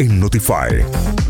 en Notify.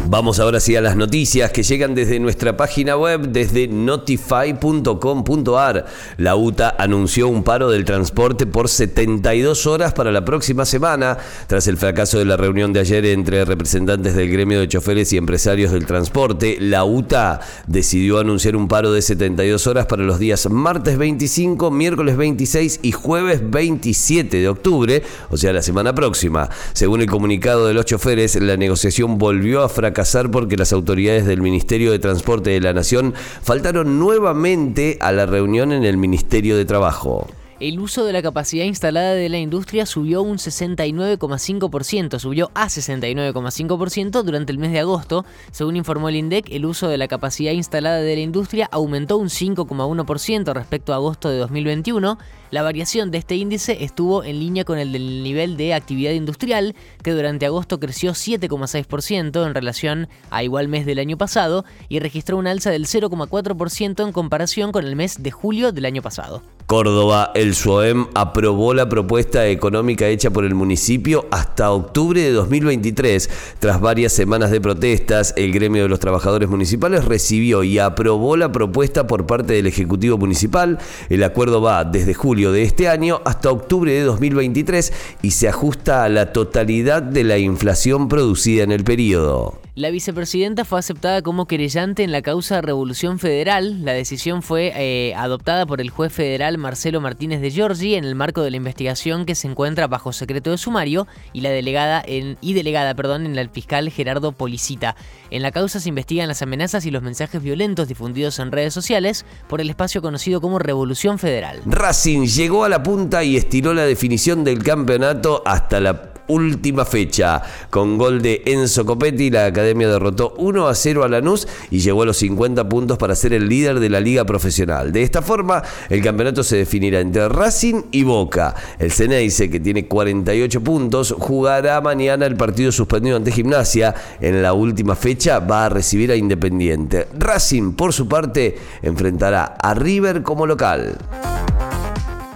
Vamos ahora sí a las noticias que llegan desde nuestra página web, desde notify.com.ar. La UTA anunció un paro del transporte por 72 horas para la próxima semana, tras el fracaso de la reunión de ayer entre representantes del gremio de choferes y empresarios del transporte. La UTA decidió anunciar un paro de 72 horas para los días martes 25, miércoles 26 y jueves 27 de octubre, o sea, la semana próxima. Según el comunicado de los choferes, la negociación volvió a fracasar porque las autoridades del Ministerio de Transporte de la Nación faltaron nuevamente a la reunión en el Ministerio de Trabajo el uso de la capacidad instalada de la industria subió un 69,5%, subió a 69,5% durante el mes de agosto. Según informó el INDEC, el uso de la capacidad instalada de la industria aumentó un 5,1% respecto a agosto de 2021. La variación de este índice estuvo en línea con el del nivel de actividad industrial, que durante agosto creció 7,6% en relación a igual mes del año pasado y registró un alza del 0,4% en comparación con el mes de julio del año pasado. Córdoba, el SUOEM aprobó la propuesta económica hecha por el municipio hasta octubre de 2023. Tras varias semanas de protestas, el gremio de los trabajadores municipales recibió y aprobó la propuesta por parte del Ejecutivo Municipal. El acuerdo va desde julio de este año hasta octubre de 2023 y se ajusta a la totalidad de la inflación producida en el periodo. La vicepresidenta fue aceptada como querellante en la causa Revolución Federal. La decisión fue eh, adoptada por el juez federal Marcelo Martínez de Giorgi en el marco de la investigación que se encuentra bajo secreto de sumario y la delegada en, y delegada perdón, en el fiscal Gerardo Policita. En la causa se investigan las amenazas y los mensajes violentos difundidos en redes sociales por el espacio conocido como Revolución Federal. Racing llegó a la punta y estiró la definición del campeonato hasta la última fecha. Con gol de Enzo Copetti, la academia derrotó 1 a 0 a Lanús y llegó a los 50 puntos para ser el líder de la liga profesional. De esta forma, el campeonato se definirá entre Racing y Boca. El Ceneice, que tiene 48 puntos, jugará mañana el partido suspendido ante Gimnasia. En la última fecha va a recibir a Independiente. Racing, por su parte, enfrentará a River como local.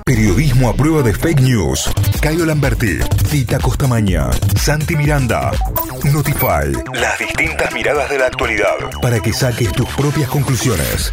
Periodismo a prueba de fake news. Cayo Lamberti, Tita Costamaña, Santi Miranda. Notify. Las distintas miradas de la actualidad. Para que saques tus propias conclusiones.